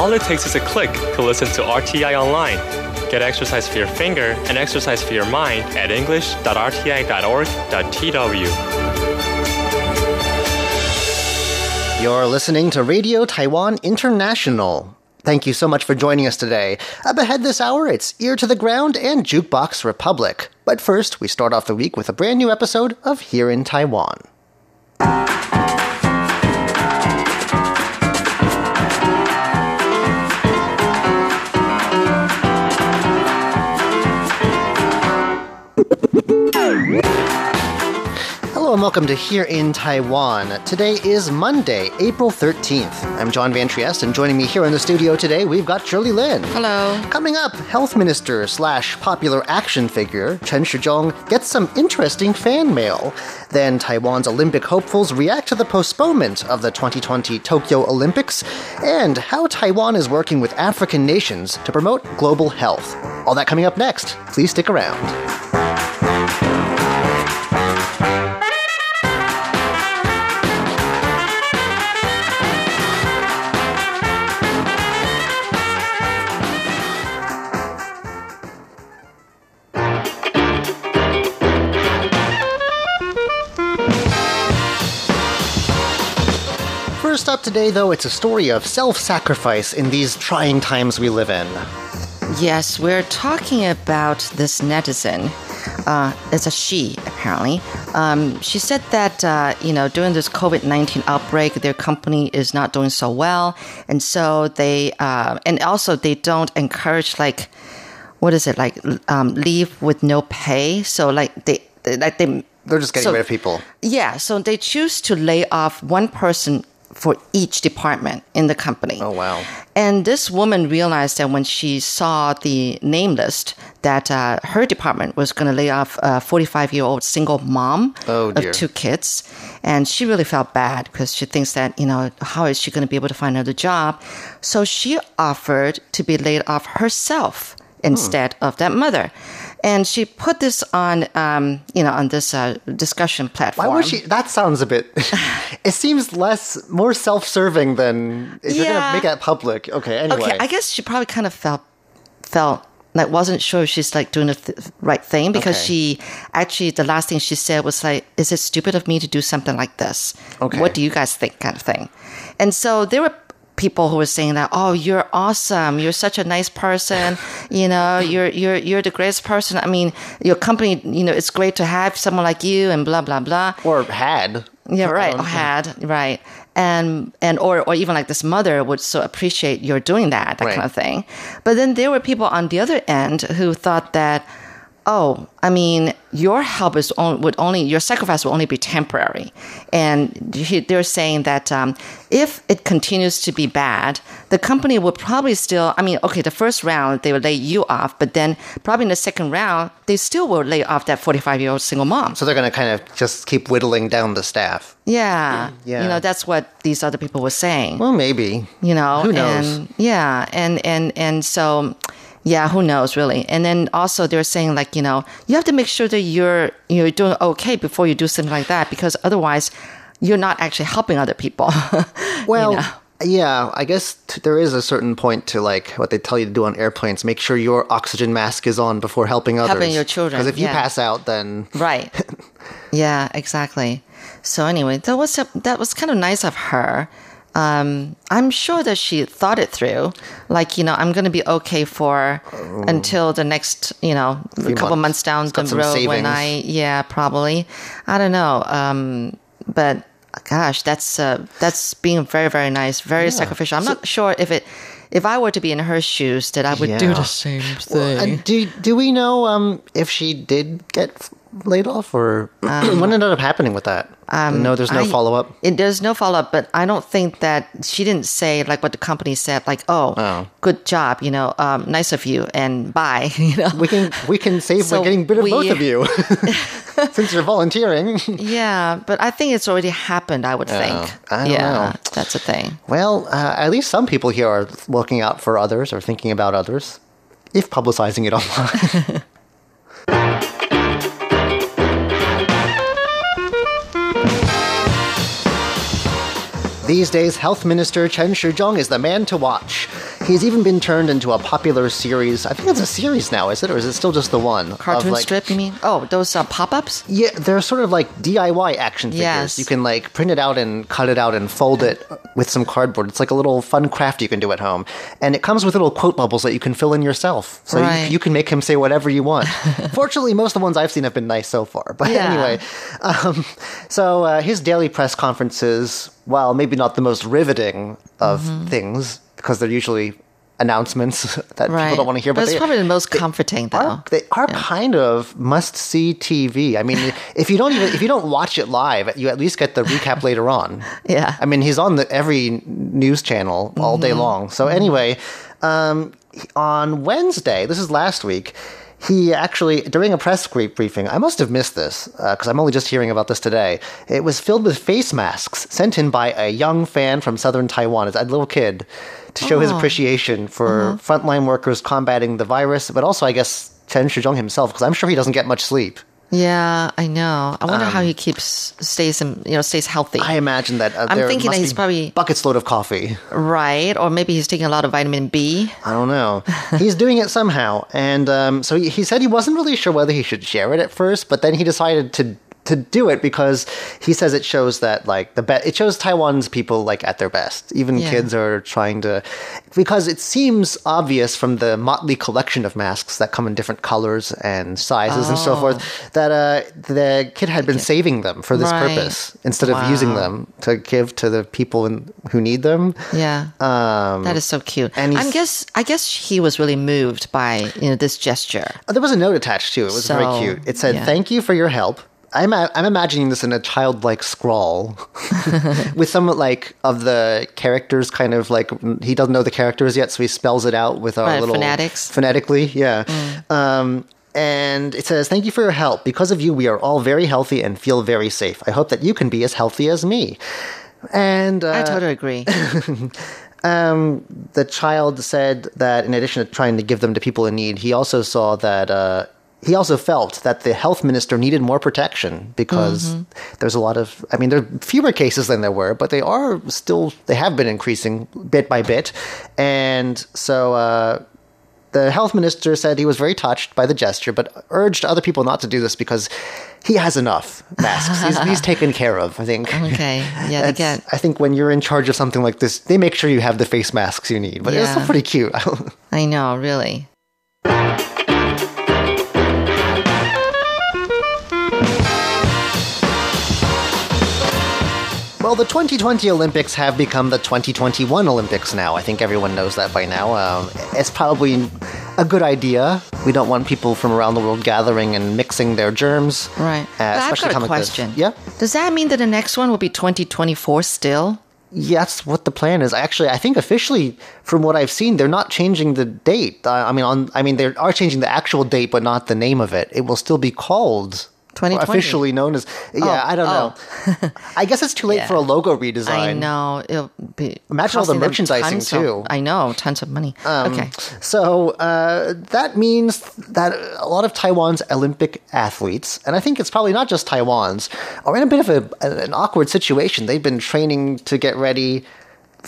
All it takes is a click to listen to RTI online. Get exercise for your finger and exercise for your mind at english.rti.org.tw. You're listening to Radio Taiwan International. Thank you so much for joining us today. Up ahead this hour, it's Ear to the Ground and Jukebox Republic. But first, we start off the week with a brand new episode of Here in Taiwan. Hello and welcome to Here in Taiwan. Today is Monday, April 13th. I'm John Van Trieste, and joining me here in the studio today, we've got Shirley Lin. Hello. Coming up, Health Minister slash popular action figure Chen Shizhong gets some interesting fan mail. Then Taiwan's Olympic hopefuls react to the postponement of the 2020 Tokyo Olympics, and how Taiwan is working with African nations to promote global health. All that coming up next. Please stick around. First up today, though, it's a story of self sacrifice in these trying times we live in. Yes, we're talking about this netizen. Uh, it's a she, apparently. Um, she said that, uh, you know, during this COVID 19 outbreak, their company is not doing so well. And so they, uh, and also they don't encourage, like, what is it, like, um, leave with no pay. So, like, they, like, they, They're just getting So- rid of people. yeah, so they choose to lay off one person for each department in the company. Oh, wow. And this woman realized that when she saw the name list, that uh, her department was going to lay off a 45 year old single mom Oh, of two kids. And she really felt bad because she thinks that, you know, how is she going to be able to find another job? So she offered to be laid off herself instead of that mother. And she put this on, um, you know, on this uh, discussion platform. Why would she? That sounds a bit. it seems less, more self serving than if you're going to make that public. Okay, anyway. Okay, I guess she probably kind of felt felt like wasn't sure if she's like doing the th- right thing because Okay. she actually the last thing she said was like, "Is it stupid of me to do something like this? Okay. What do you guys think?" kind of thing. And so there were people who were saying that, "Oh, you're awesome. You're such a nice person. you know, you're you're you're the greatest person. I mean, your company, you know, it's great to have someone like you and blah blah blah." or had. Yeah, right. Or had right, and and or or even like this mother would so appreciate your doing that, that Right. kind of thing. But then there were people on the other end who thought that, oh, I mean, your help is on, would only your sacrifice will only be temporary, and he- they're saying that um, if it continues to be bad, the company will probably still. I mean, okay, the first round they will lay you off, but then probably in the second round they still will lay off that forty-five year old single mom. So they're going to kind of just keep whittling down the staff. Yeah. Yeah. You know, that's what these other people were saying. Well, maybe. you know, who knows? And, yeah. And, and, and so, yeah, who knows really? And then also they're saying like, you know, you have to make sure that you're, you're doing okay before you do something like that because otherwise you're not actually helping other people. Well, know? yeah, I guess t- there is a certain point to like what they tell you to do on airplanes. Make sure your oxygen mask is on before helping others. Helping your children, Because if you pass out, then right. Yeah, exactly. So anyway, that was a, that was kind of nice of her. Um, I'm sure that she thought it through. Like, you know, I'm going to be okay for until the next, you know, a couple Oh. months. months down It's the road when. I, yeah, probably. I don't know. Um, but gosh, that's uh, that's being very, very nice, very sacrificial. I'm not sure if it, if I were to be in her shoes, that I would do the same thing. Uh, do do we know um, if she did get laid off or what ended up happening with that? no, there's no Um, follow up. There's no follow up, but I don't think that she didn't say like what the company said, like, "Oh, Oh. good job, you know, um, nice of you," and bye, you know. We can we can save So by getting rid of we- both of you since you're volunteering. yeah, but I think it's already happened. I would think. I don't yeah, know. that's a thing. Well, uh, at least some people here are looking out for others or thinking about others, if publicizing it online. These days, Health Minister Chen Shizhong is the man to watch. He's even been turned into a popular series. I think it's a series now, is it? Or is it still just the one? Cartoon like- strip, you mean? Oh, those uh, pop-ups? Yeah, they're sort of like DIY action figures. Yes. You can like print it out and cut it out and fold it with some cardboard. It's like a little fun craft you can do at home. And it comes with little quote bubbles that you can fill in yourself. So Right. you, you can make him say whatever you want. Fortunately, most of the ones I've seen have been nice so far. But Yeah. anyway, um, so uh, his daily press conferences, while maybe not the most riveting of Mm-hmm. things, because they're usually announcements that Right. people don't want to hear, But but it's they, probably the most comforting, though. are, they are kind of must see TV. I mean, if you don't even if you don't watch it live, you at least get the recap later on. Yeah. I mean, he's on the every news channel all day Mm-hmm. long. So anyway, um, on Wednesday, this is last week. He actually, during a press briefing, I must have missed this uh, because I'm only just hearing about this today. It was filled with face masks sent in by a young fan from southern Taiwan. It's a little kid to show his Oh. appreciation for uh-huh. frontline workers combating the virus, but also, I guess, Chen Shizhong himself, because I'm sure he doesn't get much sleep. Yeah, I know. I wonder how he keeps stays in, you know stays healthy. Um, I imagine that uh, I'm there thinking must that he's probably- buckets load of coffee. right, or maybe he's taking a lot of vitamin B. I don't know. He's doing it somehow, and um, so he, he said he wasn't really sure whether he should share it at first, but then he decided to to do it because he says it shows that like the be- it shows Taiwan's people like at their best. Even Yeah. kids are trying to because it seems obvious from the motley collection of masks that come in different colors and sizes and so Oh. forth that uh, the kid had been saving them for this Right. purpose instead of using them to give to the people in, who need them. Yeah, Um, that is so cute. and I guess I guess he was really moved by you know this gesture. Oh, There was a note attached to It It was very cute. It said, yeah. "Thank you for your help." I'm I'm imagining this in a childlike scrawl, with some like of the characters kind of like he doesn't know the characters yet, so he spells it out with our Right, little phonetics. phonetically. Yeah. Um, and it says, "Thank you for your help. Because of you, we are all very healthy and feel very safe. I hope that you can be as healthy as me." And uh, I totally agree. um, the child said that in addition to trying to give them to people in need, he also saw that uh, he also felt that the health minister needed more protection because there's a lot of, I mean, there are fewer cases than there were, but they are still, they have been increasing bit by bit. And so, uh, the health minister said he was very touched by the gesture, but urged other people not to do this because he has enough masks. He's, he's taken care of, I think. Okay, yeah, they get I think when you're in charge of something like this, they make sure you have the face masks you need. But it's still pretty cute. I know, really. Well, the 2020 Olympics have become the 2021 Olympics now. I think everyone knows that by now. Um, it's probably a good idea. We don't want people from around the world gathering and mixing their germs. Right. Uh, I've especially got a this. question. Yeah. Does that mean that the next one will be 2024 still? Yeah, that's what the plan is. Actually, I think officially, from what I've seen, they're not changing the date. Uh, I mean, on I mean, they are changing the actual date, but not the name of it. It will still be called. 2020. Officially known as. Yeah, Oh, I don't know. I guess it's too late Yeah. for a logo redesign. I know. It'll be Imagine all the merchandising, of- too. Um, I know, tons of money. okay. So uh, that means that a lot of Taiwan's Olympic athletes, and I think it's probably not just Taiwan's, are in a bit of a, an awkward situation. They've been training to get ready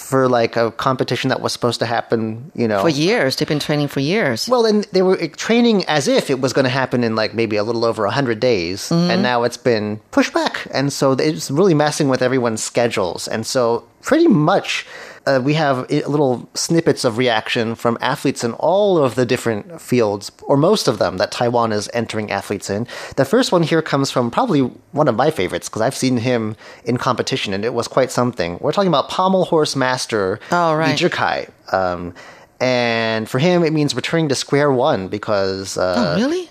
for like a competition that was supposed to happen, you know. For years, they've been training for years. well, and they were training as if it was going to happen in like maybe a little over 100 days. Mm-hmm. And now it's been pushed back. And so it's really messing with everyone's schedules. And so, pretty much, uh, we have little snippets of reaction from athletes in all of the different fields, or most of them, that Taiwan is entering athletes in. The first one here comes from probably one of my favorites, because I've seen him in competition, and it was quite something. We're talking about pommel horse master Oh, right. Li Zhikai. Um, and for him, it means returning to square one because, uh, oh, really?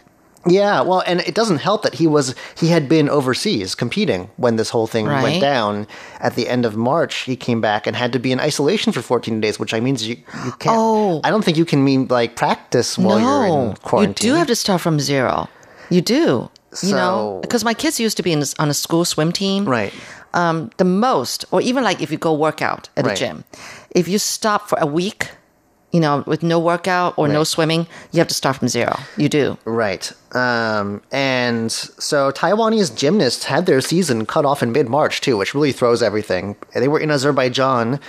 Yeah, well, and it doesn't help that he was he had been overseas competing when this whole thing Right. went down at the end of March. He came back and had to be in isolation for 14 days, which I means you, you can't. Oh. I don't think you can mean like practice while you're no, in you do have to start from zero. You do. you know, because my kids used to be in, this- on a school swim team. right. Um, the most, or even like if you go work out at Right. a gym, if you stop for a week, you know, with no workout or no swimming, you have to start from zero. You do. Right. Um, and so Taiwanese gymnasts had their season cut off in mid March, too, which really throws everything. They were in Azerbaijan,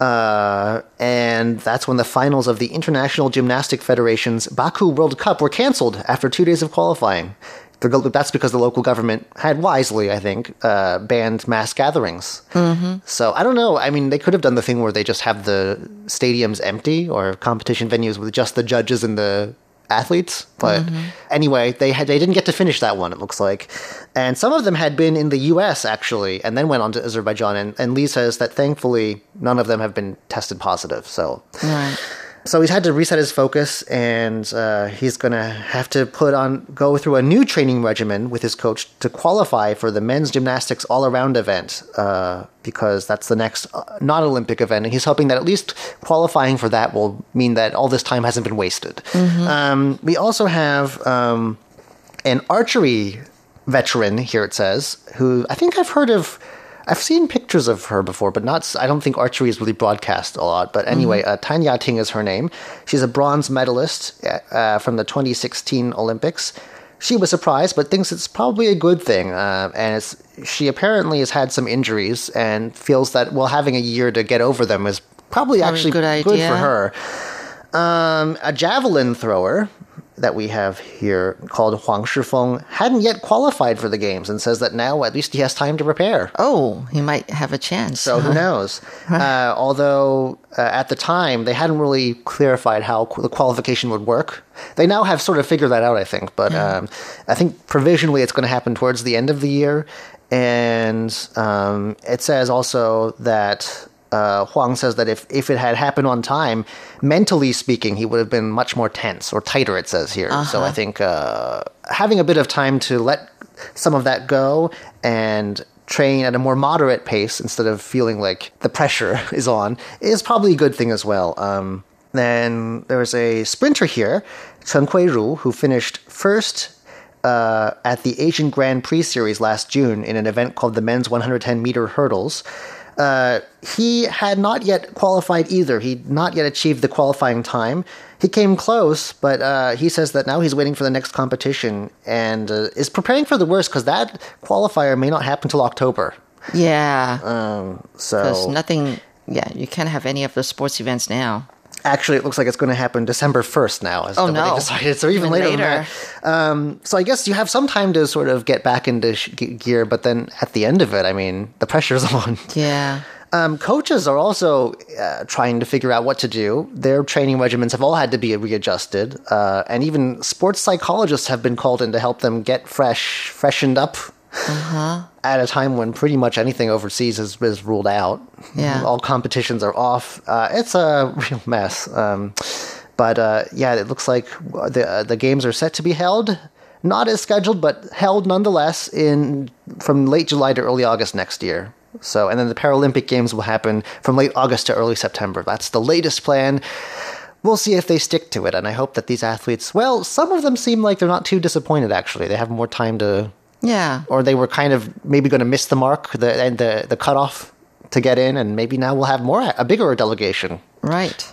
uh, and that's when the finals of the International Gymnastic Federation's Baku World Cup were canceled after two days of qualifying. The That's because the local government had wisely, I think, uh, banned mass gatherings. Mm-hmm. So I don't know. I mean, they could have done the thing where they just have the stadiums empty or competition venues with just the judges and the athletes. But anyway, they had they didn't get to finish that one. It looks like, and some of them had been in the U.S. actually, and then went on to Azerbaijan. And, and Lee says that thankfully none of them have been tested positive. So. Right. So he's had to reset his focus, and uh, he's going to have to put on go through a new training regimen with his coach to qualify for the men's gymnastics all around event uh, because that's the next uh, non Olympic event, and he's hoping that at least qualifying for that will mean that all this time hasn't been wasted. Um, we also have um, an archery veteran here. It says who I think I've heard of. I've seen pictures of her before, but not. I don't think archery is really broadcast a lot. But anyway, uh, Tan Yating is her name. She's a bronze medalist uh, from the 2016 Olympics. She was surprised, but thinks it's probably a good thing. Uh, and it's, she apparently has had some injuries and feels that well, having a year to get over them is probably, actually good good for her. Um, a javelin thrower that we have here called Huang Shifeng hadn't yet qualified for the games and says that now at least he has time to prepare. Oh, he might have a chance. So who knows? Uh, although uh, at the time they hadn't really clarified how qu- the qualification would work. They now have sort of figured that out, I think. But um, I think provisionally it's going to happen towards the end of the year. And um, it says also that uh, Huang says that if, if it had happened on time, mentally speaking, he would have been much more tense or tighter, it says here. So I think uh, having a bit of time to let some of that go and train at a more moderate pace instead of feeling like the pressure is on is probably a good thing as well. Um, then there's a sprinter here, Chen Kuiru, who finished first uh, at the Asian Grand Prix Series last June in an event called the Men's 110 Meter Hurdles. Uh, he had not yet qualified either. He'd not yet achieved the qualifying time. He came close, but uh, he says that now he's waiting for the next competition and uh, is preparing for the worst because that qualifier may not happen till October. yeah, Um, So nothing. Yeah, you can't have any of the sports events now. Actually, it looks like it's going to happen December 1st now. Is Oh, no. They decided. So even, Even later. than later. that. Um, so I guess you have some time to sort of get back into sh- gear, but then at the end of it, I mean, the pressure's on. Yeah. Um, coaches are also uh, trying to figure out what to do. Their training regimens have all had to be readjusted, uh, and even sports psychologists have been called in to help them get fresh, freshened up. At a time when pretty much anything overseas is, is ruled out, Yeah. all competitions are off. Uh, it's a real mess. Um, but uh, yeah, it looks like the uh, the games are set to be held, not as scheduled, but held nonetheless in from late July to early August next year. So, and then the Paralympic Games will happen from late August to early September. That's the latest plan. We'll see if they stick to it, and I hope that these athletes. Well, some of them seem like they're not too disappointed. Actually, they have more time to, Yeah. or they were kind of maybe going to miss the mark, the and the the cutoff to get in, and maybe now we'll have more a bigger delegation. Right.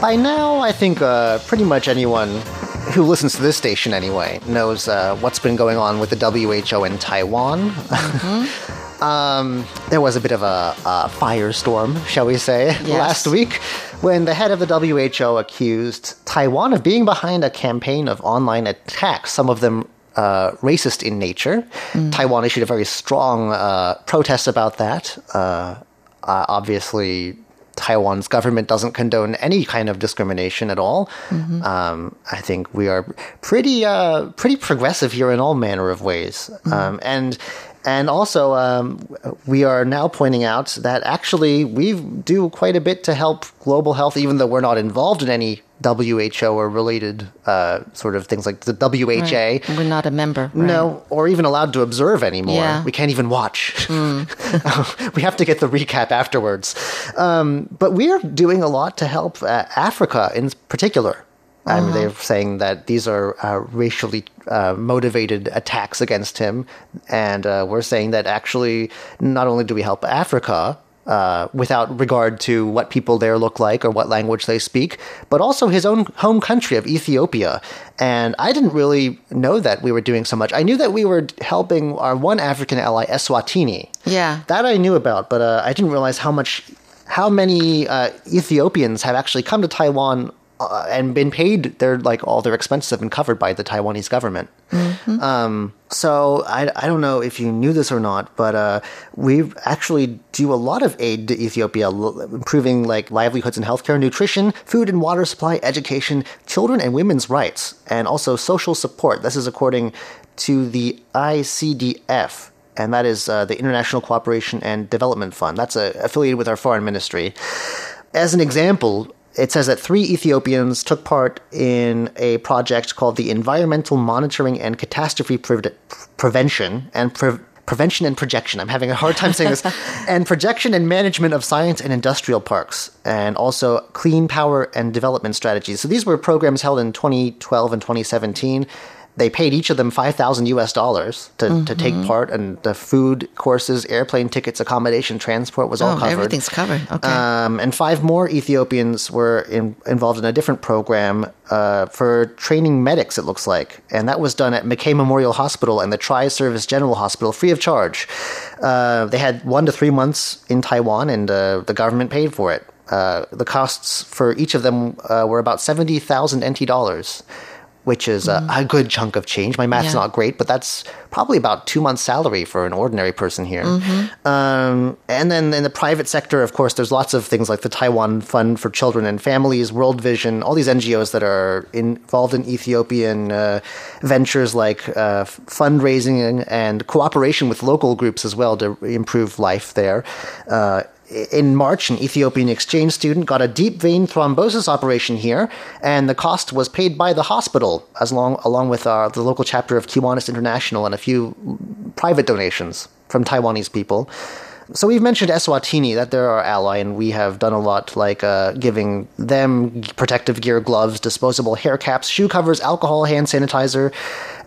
By now, I think uh, pretty much anyone who listens to this station anyway knows uh, what's been going on with the WHO in Taiwan. um, there was a bit of a, a firestorm, shall we say, last week when the head of the WHO accused Taiwan of being behind a campaign of online attacks, some of them uh, racist in nature. Taiwan issued a very strong uh, protest about that. Uh, uh, obviously, Taiwan's government doesn't condone any kind of discrimination at all. Um, I think we are pretty uh, pretty progressive here in all manner of ways, um, and and also um, we are now pointing out that actually we do quite a bit to help global health, even though we're not involved in any WHO or related uh, sort of things like the WHA. We're not a member. right? No, or even allowed to observe anymore. Yeah. We can't even watch. we have to get the recap afterwards. Um, but we are doing a lot to help uh, Africa in particular. I mean, they're saying that these are uh, racially uh, motivated attacks against him, and uh, we're saying that actually, not only do we help Africa. Uh, without regard to what people there look like or what language they speak, but also his own home country of Ethiopia. And I didn't really know that we were doing so much. I knew that we were helping our one African ally, Eswatini. Yeah. That I knew about, but uh, I didn't realize how much, how many uh, Ethiopians have actually come to Taiwan uh, and been paid their like all their expenses have been covered by the Taiwanese government. Um, so I, I don't know if you knew this or not, but uh, we actually do a lot of aid to Ethiopia, l- improving like livelihoods and healthcare, nutrition, food and water supply, education, children and women's rights, and also social support. This is according to the ICDF and that is uh, the International Cooperation and Development Fund. That's uh, affiliated with our foreign ministry. As an example, it says that three Ethiopians took part in a project called the Environmental Monitoring and Catastrophe Pre- Prevention and Pre- Prevention and Projection. I'm having a hard time saying this. and Projection and Management of Science and Industrial Parks, and also Clean Power and Development Strategies. So these were programs held in 2012 and 2017 they paid each of them 5000 US dollars to, to take part and the food courses, airplane tickets, accommodation, transport was all Oh, covered. everything's covered. Okay. Um, and five more Ethiopians were in, involved in a different program uh, for training medics, it looks like. And that was done at Mackay Memorial Hospital and the Tri Service General Hospital free of charge. Uh, they had one to three months in Taiwan and uh, the government paid for it. Uh, the costs for each of them uh, were about 70,000 NT dollars. Which is uh, a good chunk of change. My math's Yeah. not great, but that's probably about two months' salary for an ordinary person here. Um, and then in the private sector, of course, there's lots of things like the Taiwan Fund for Children and Families, World Vision, all these NGOs that are involved in Ethiopian uh, ventures like uh, fundraising and cooperation with local groups as well to improve life there. Uh, in March, an Ethiopian exchange student got a deep vein thrombosis operation here, and the cost was paid by the hospital, as long along with uh, the local chapter of Kiwanis International and a few private donations from Taiwanese people. So we've mentioned Eswatini, that they're our ally, and we have done a lot, like uh, giving them protective gear, gloves, disposable hair caps, shoe covers, alcohol, hand sanitizer,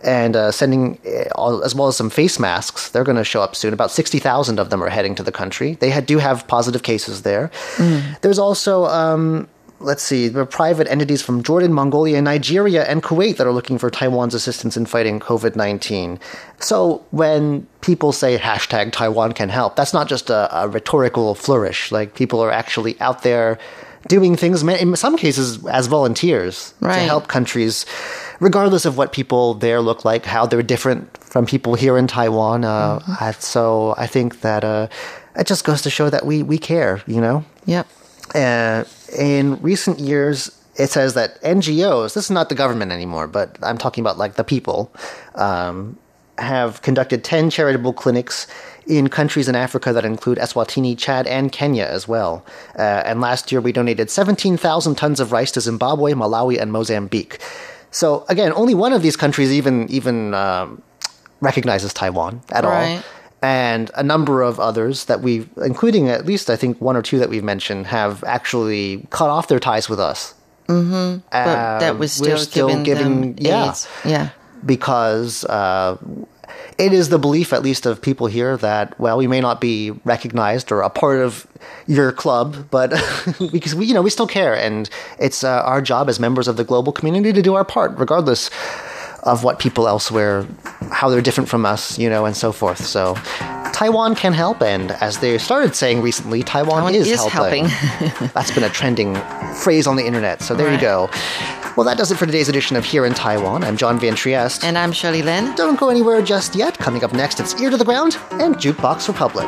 and uh, sending, uh, as well as some face masks. They're going to show up soon. About 60,000 of them are heading to the country. They do have positive cases there. There's also um, let's see, there are private entities from Jordan, Mongolia, Nigeria, and Kuwait that are looking for Taiwan's assistance in fighting COVID 19. So when people say hashtag Taiwan can help, that's not just a, a rhetorical flourish. Like people are actually out there doing things, in some cases, as volunteers to help countries, regardless of what people there look like, how they're different from people here in Taiwan. Uh, I- so I think that uh, it just goes to show that we, we care, you know? yep. uh, in recent years, it says that NGOs, this is not the government anymore, but I'm talking about like the people, um, have conducted 10 charitable clinics in countries in Africa that include Eswatini, Chad, and Kenya as well. Uh, and last year we donated 17,000 tons of rice to Zimbabwe, Malawi, and Mozambique. So again, only one of these countries even even um, recognizes Taiwan at all Right. And a number of others that we've, including at least I think one or two that we've mentioned, have actually cut off their ties with us. Mm-hmm. But that was still, giving, them yeah, aids. Yeah. because uh, it is the belief, at least of people here, that well, we may not be recognized or a part of your club, but because we, you know, we still care, and it's uh, our job as members of the global community to do our part, regardless of what people elsewhere, how they're different from us, you know, and so forth. So. Taiwan can help, and as they started saying recently, Taiwan, Taiwan is, is helping. That's been a trending phrase on the internet. So there you go. Well, that does it for today's edition of Here in Taiwan. I'm John Van Trieste. And I'm Shirley Lin. Don't go anywhere just yet. Coming up next, it's Ear to the Ground and Jukebox Republic.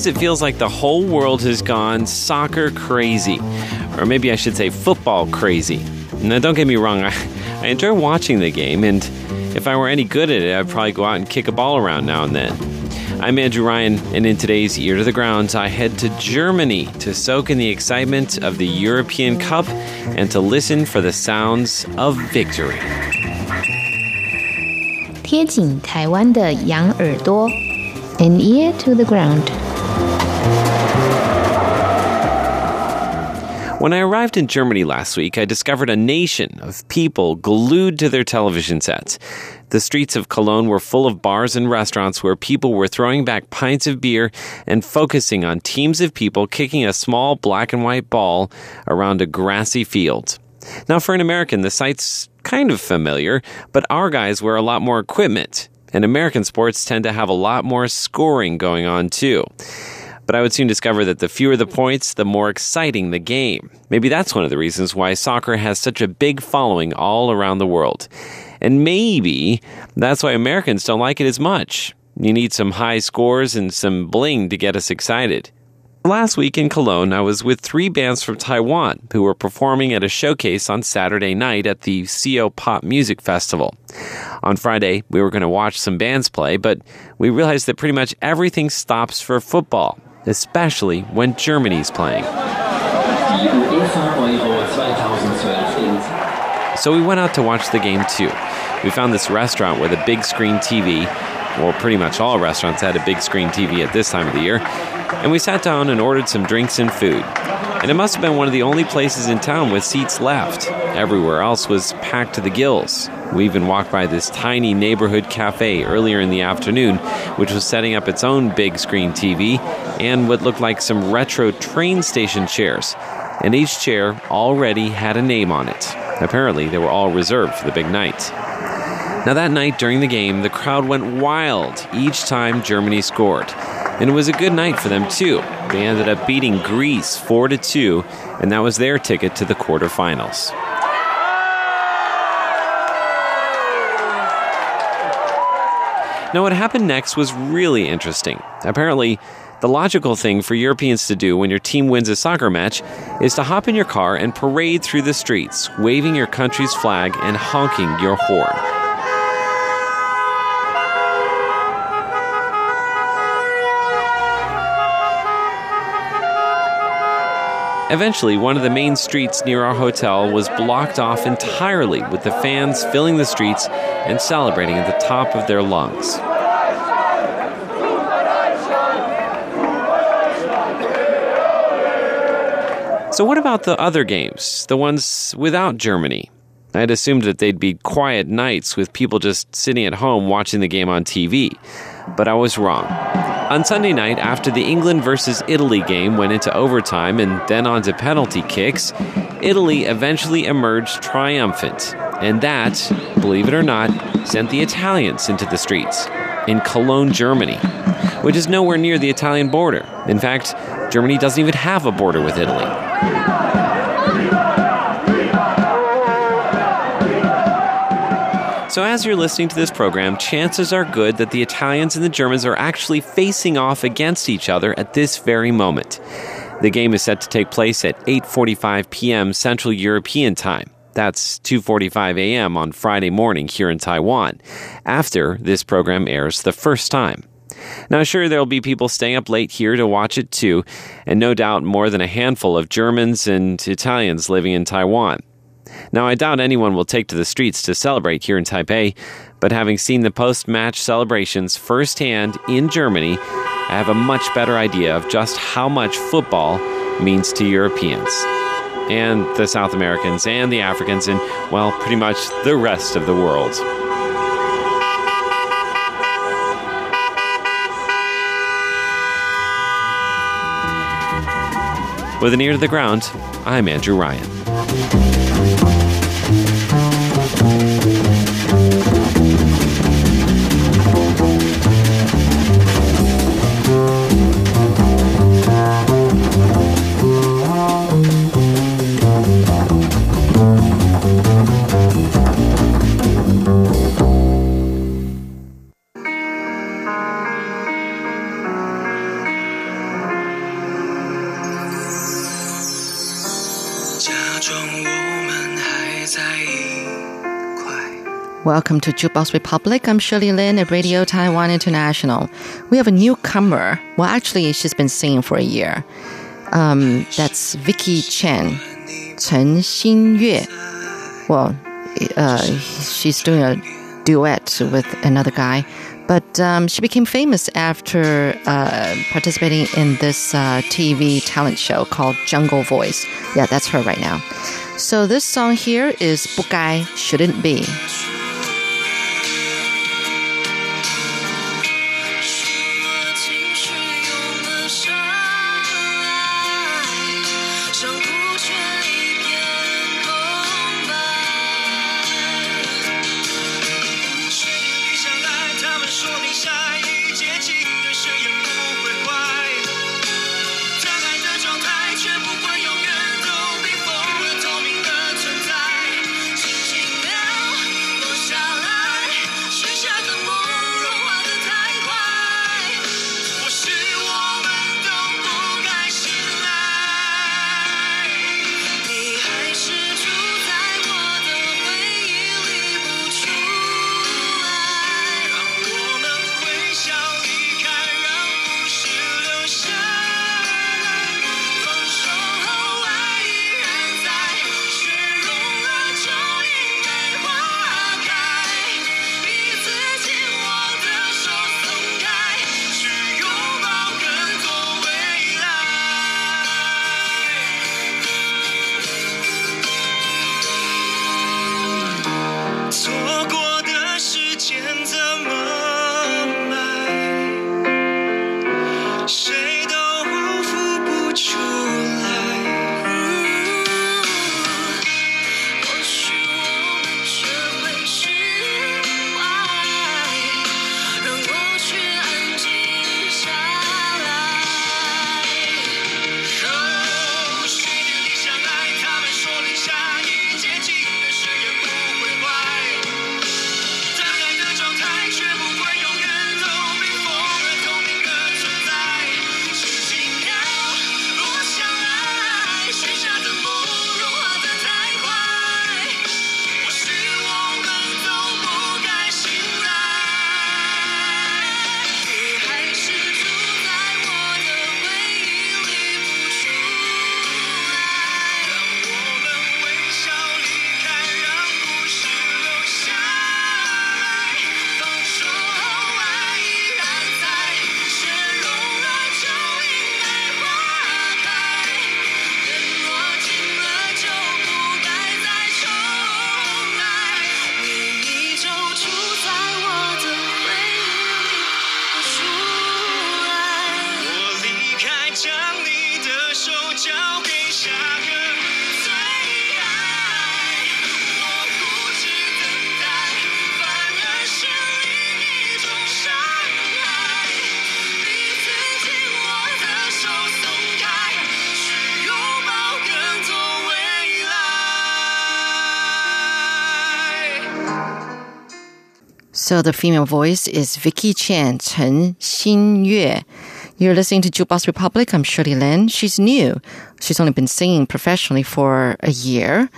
Sometimes it feels like the whole world has gone soccer crazy. Or maybe I should say football crazy. Now, don't get me wrong, I, I enjoy watching the game, and if I were any good at it, I'd probably go out and kick a ball around now and then. I'm Andrew Ryan, and in today's Ear to the Ground, I head to Germany to soak in the excitement of the European Cup and to listen for the sounds of victory. 贴紧台湾的羊耳朵，an ear to the ground。 When I arrived in Germany last week, I discovered a nation of people glued to their television sets. The streets of Cologne were full of bars and restaurants where people were throwing back pints of beer and focusing on teams of people kicking a small black and white ball around a grassy field. Now, for an American, the sight's kind of familiar, but our guys wear a lot more equipment, and American sports tend to have a lot more scoring going on too. But I would soon discover that the fewer the points, the more exciting the game. Maybe that's one of the reasons why soccer has such a big following all around the world. And maybe that's why Americans don't like it as much. You need some high scores and some bling to get us excited. Last week in Cologne, I was with three bands from Taiwan who were performing at a showcase on Saturday night at the CO Pop Music Festival. On Friday, we were going to watch some bands play, but we realized that pretty much everything stops for football especially when Germany's playing. So we went out to watch the game too. We found this restaurant with a big screen TV. Well, pretty much all restaurants had a big screen TV at this time of the year. And we sat down and ordered some drinks and food. And it must have been one of the only places in town with seats left. Everywhere else was packed to the gills. We even walked by this tiny neighborhood cafe earlier in the afternoon, which was setting up its own big screen TV and what looked like some retro train station chairs. And each chair already had a name on it. Apparently, they were all reserved for the big night. Now, that night during the game, the crowd went wild each time Germany scored. And it was a good night for them, too. They ended up beating Greece 4 to 2, and that was their ticket to the quarterfinals. Now, what happened next was really interesting. Apparently, the logical thing for Europeans to do when your team wins a soccer match is to hop in your car and parade through the streets, waving your country's flag and honking your horn. Eventually, one of the main streets near our hotel was blocked off entirely with the fans filling the streets and celebrating at the top of their lungs. So, what about the other games, the ones without Germany? I had assumed that they'd be quiet nights with people just sitting at home watching the game on TV, but I was wrong. On Sunday night, after the England versus Italy game went into overtime and then on to penalty kicks, Italy eventually emerged triumphant. And that, believe it or not, sent the Italians into the streets in Cologne, Germany, which is nowhere near the Italian border. In fact, Germany doesn't even have a border with Italy. So, as you're listening to this program, chances are good that the Italians and the Germans are actually facing off against each other at this very moment. The game is set to take place at 8:45 p.m. Central European Time. That's 2:45 a.m. on Friday morning here in Taiwan, after this program airs the first time. Now, sure, there'll be people staying up late here to watch it too, and no doubt more than a handful of Germans and Italians living in Taiwan. Now, I doubt anyone will take to the streets to celebrate here in Taipei, but having seen the post match celebrations firsthand in Germany, I have a much better idea of just how much football means to Europeans. And the South Americans and the Africans, and, well, pretty much the rest of the world. With an ear to the ground, I'm Andrew Ryan. Welcome to Jukebox Republic. I'm Shirley Lin at Radio Taiwan International. We have a newcomer. Well, actually, she's been singing for a year. Um, that's Vicky Chen, Chen Xinyue. Well, uh, she's doing a duet with another guy. But um, she became famous after uh, participating in this uh, TV talent show called Jungle Voice. Yeah, that's her right now. So this song here is 不该 Shouldn't Be. So the female voice is Vicky Chen, Chen Xinyue. You're listening to Jukebox Republic. I'm Shirley Lin. She's new. She's only been singing professionally for a year.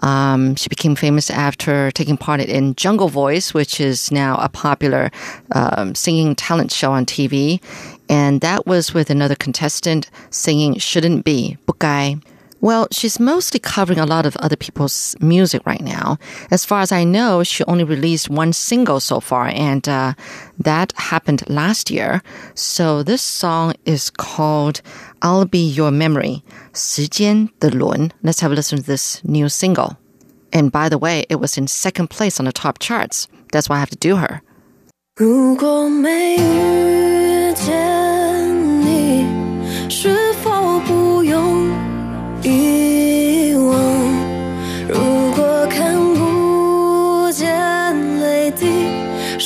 Um, she became famous after taking part in Jungle Voice, which is now a popular um, singing talent show on TV. And that was with another contestant singing Shouldn't Be, Bukai. Well, she's mostly covering a lot of other people's music right now. As far as I know, she only released one single so far, and uh, that happened last year. So this song is called I'll Be Your Memory, 时间的轮. Let's have a listen to this new single. And by the way, it was in second place on the top charts. That's why I have to do her. 如果没遇见你，是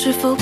是否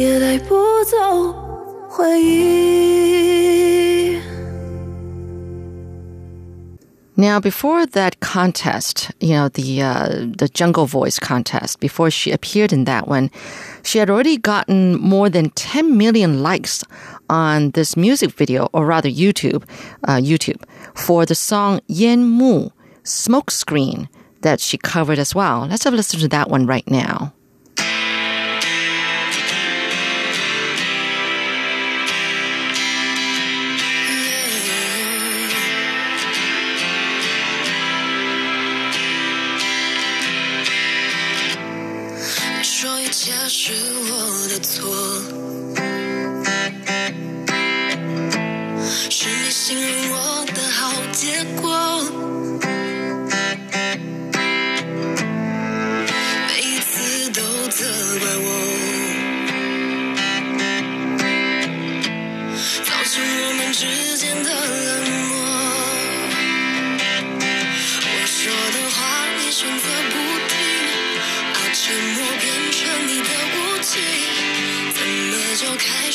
也带不走回忆。Now, before that contest, you know the uh, the Jungle Voice contest, before she appeared in that one, she had already gotten more than 10 million likes on this music video, or rather YouTube, uh, YouTube for the song Yen Mu Smokescreen that she covered as well. Let's have a listen to that one right now.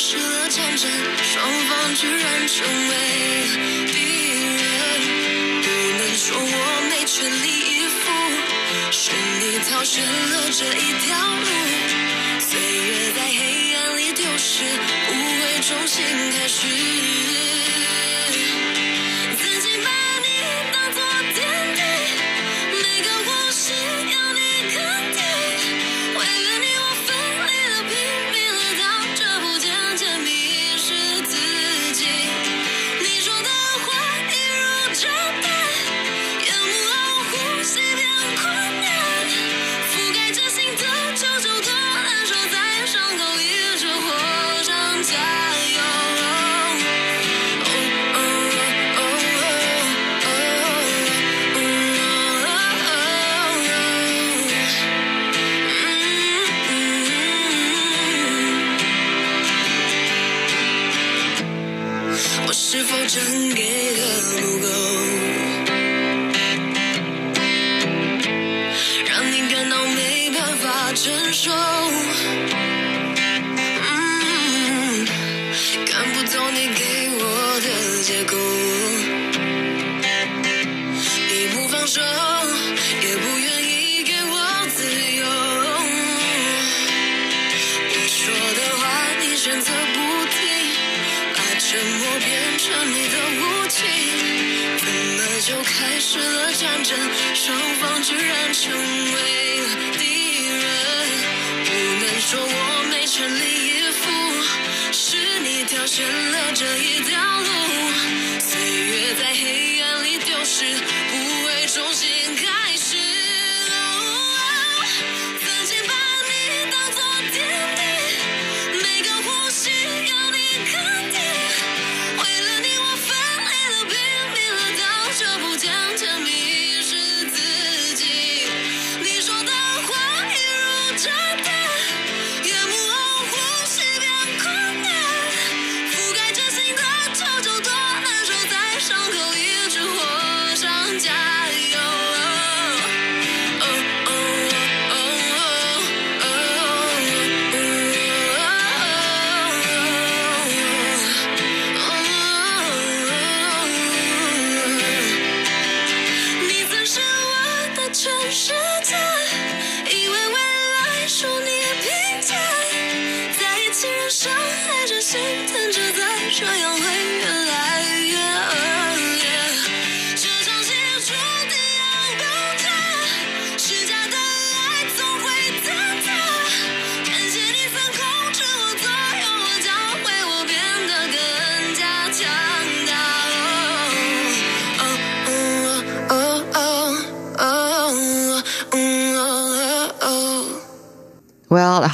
失了战争，双方居然成为敌人。不能说我没全力以赴，是你挑选了这一条路。选了这一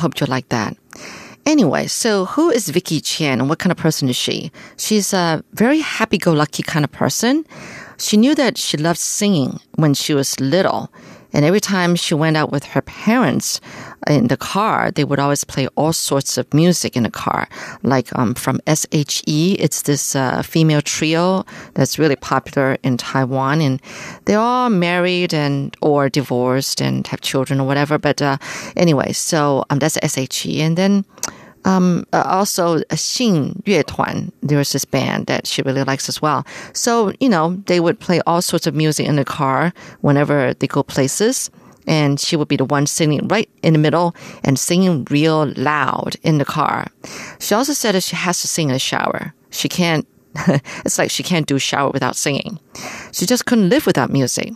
hope you like that. Anyway, so who is Vicky Chen and what kind of person is she? She's a very happy go lucky kind of person. She knew that she loved singing when she was little. And every time she went out with her parents in the car, they would always play all sorts of music in the car, like um, from SHE. It's this uh, female trio that's really popular in Taiwan, and they're all married and or divorced and have children or whatever. But uh, anyway, so um, that's SHE, and then um, uh, also a Xin Yue Tuan. There's this band that she really likes as well. So, you know, they would play all sorts of music in the car whenever they go places. And she would be the one sitting right in the middle and singing real loud in the car. She also said that she has to sing in the shower. She can't, it's like she can't do shower without singing. She just couldn't live without music.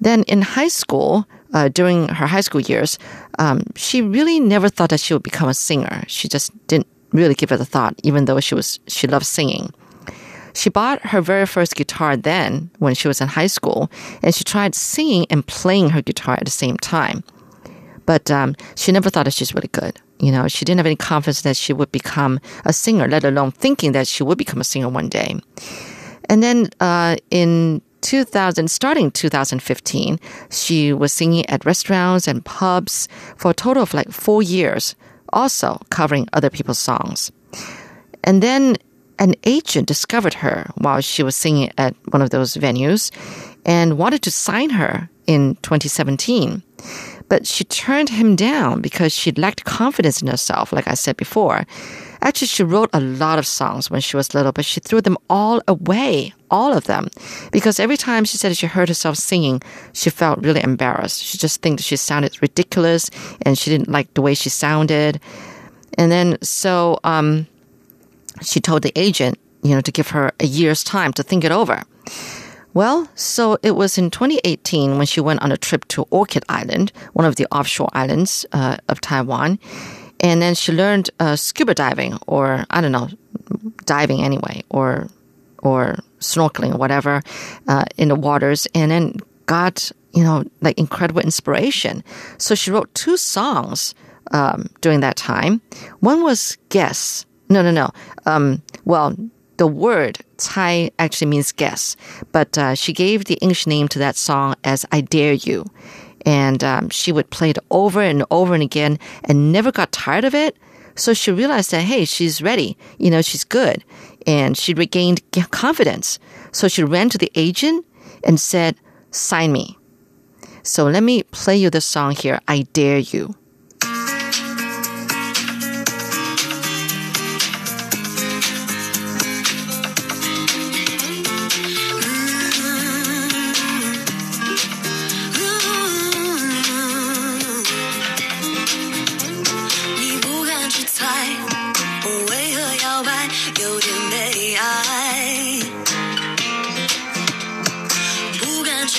Then in high school, uh, during her high school years, um, she really never thought that she would become a singer. She just didn't really give it a thought, even though she was she loved singing. She bought her very first guitar then when she was in high school, and she tried singing and playing her guitar at the same time. But um, she never thought that she's really good. You know, she didn't have any confidence that she would become a singer, let alone thinking that she would become a singer one day. And then uh, in 2000, starting 2015, she was singing at restaurants and pubs for a total of like four years, also covering other people's songs. And then an agent discovered her while she was singing at one of those venues and wanted to sign her in 2017. But she turned him down because she lacked confidence in herself, like I said before. Actually, she wrote a lot of songs when she was little, but she threw them all away, all of them. Because every time she said she heard herself singing, she felt really embarrassed. She just think she sounded ridiculous and she didn't like the way she sounded. And then, so, um, she told the agent, you know, to give her a year's time to think it over. Well, so it was in 2018 when she went on a trip to Orchid Island, one of the offshore islands uh, of Taiwan. And then she learned uh, scuba diving, or I don't know, diving anyway, or or snorkeling or whatever uh, in the waters, and then got you know like incredible inspiration. So she wrote two songs um, during that time. One was "Guess." No, no, no. Um, well, the word "tai" actually means guess, but uh, she gave the English name to that song as "I Dare You." And um, she would play it over and over and again and never got tired of it. So she realized that, hey, she's ready. You know, she's good. And she regained confidence. So she ran to the agent and said, sign me. So let me play you the song here, I Dare You.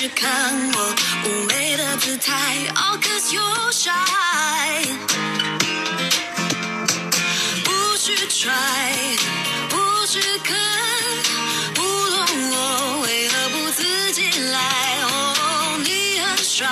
只看我妩媚的姿态，All cause you're shy。不去 try，不去看，不懂我为何不自己来。？Oh，，你很帅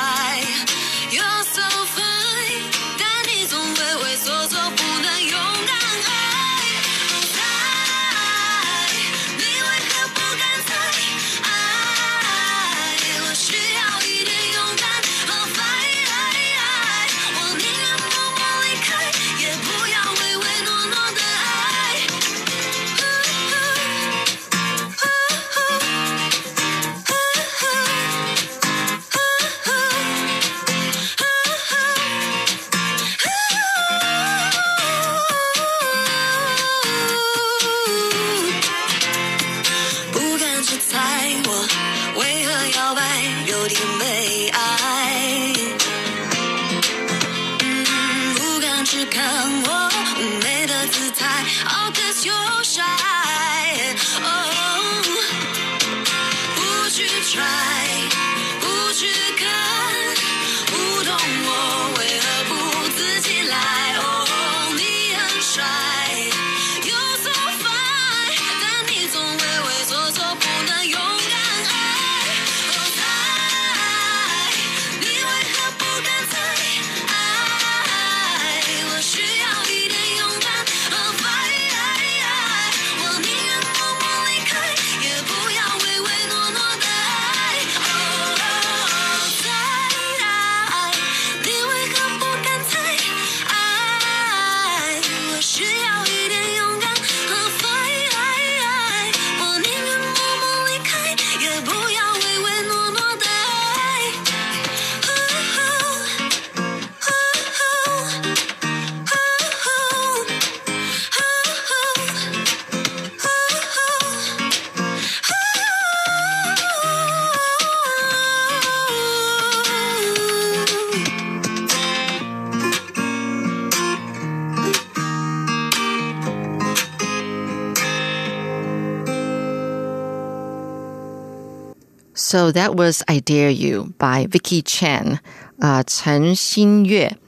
So that was I Dare You by Vicky Chen, uh, Chen Xinyue.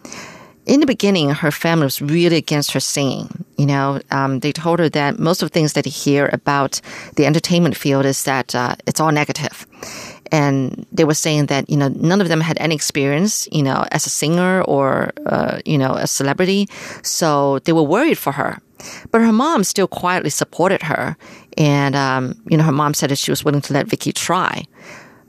In the beginning, her family was really against her singing. You know, um, they told her that most of the things that you hear about the entertainment field is that uh, it's all negative. And they were saying that, you know, none of them had any experience, you know, as a singer or, uh, you know, a celebrity. So they were worried for her. But her mom still quietly supported her. And, um, you know, her mom said that she was willing to let Vicky try.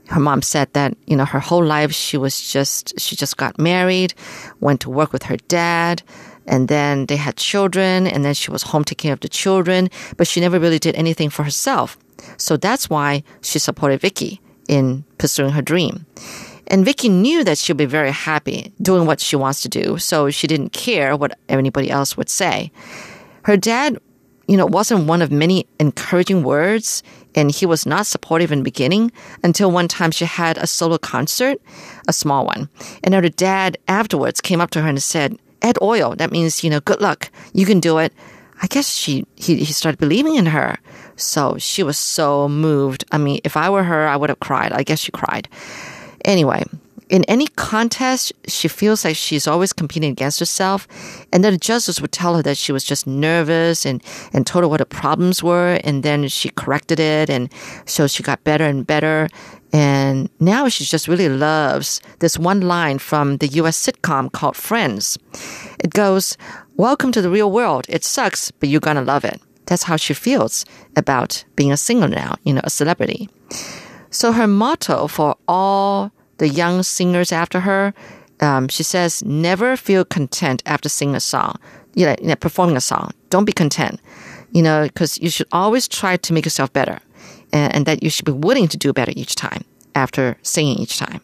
Her mom said that, you know, her whole life she was just, she just got married, went to work with her dad, and then they had children, and then she was home taking care of the children, but she never really did anything for herself. So that's why she supported Vicky in pursuing her dream. And Vicky knew that she'll be very happy doing what she wants to do, so she didn't care what anybody else would say. Her dad, you know, wasn't one of many encouraging words, and he was not supportive in the beginning until one time she had a solo concert, a small one. And her dad afterwards came up to her and said, Add oil. That means, you know, good luck. You can do it. I guess she he, he started believing in her. So she was so moved. I mean, if I were her, I would have cried. I guess she cried. Anyway, in any contest, she feels like she's always competing against herself. And then the judges would tell her that she was just nervous and, and told her what her problems were. And then she corrected it. And so she got better and better. And now she just really loves this one line from the US sitcom called Friends. It goes, Welcome to the real world. It sucks, but you're going to love it. That's how she feels about being a singer now, you know, a celebrity. So her motto for all the young singers after her, um, she says, never feel content after singing a song, you know, you know, performing a song. Don't be content, you know, because you should always try to make yourself better and, and that you should be willing to do better each time after singing each time.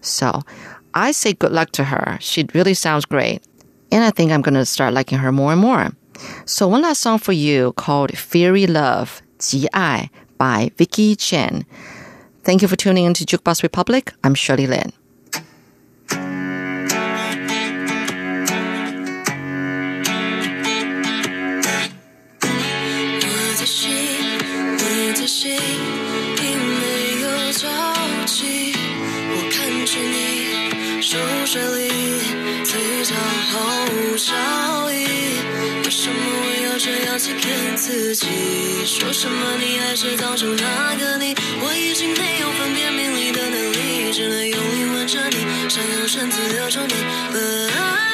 So I say good luck to her. She really sounds great. And I think I'm going to start liking her more and more. So one last song for you called Fairy Love, 极爱 by Vicky Chen. Thank you for tuning into Jukebox Republic. I'm Shirley Lin. 欺骗自己？说什么你还是当初那个你？我已经没有分辨名利的能力，只能用力吻着你，想用身子留住你。But I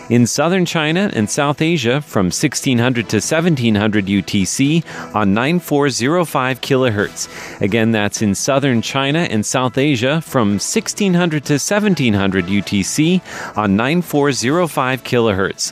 In southern China and South Asia from 1600 to 1700 UTC on 9405 kilohertz. Again, that's in southern China and South Asia from 1600 to 1700 UTC on 9405 kilohertz.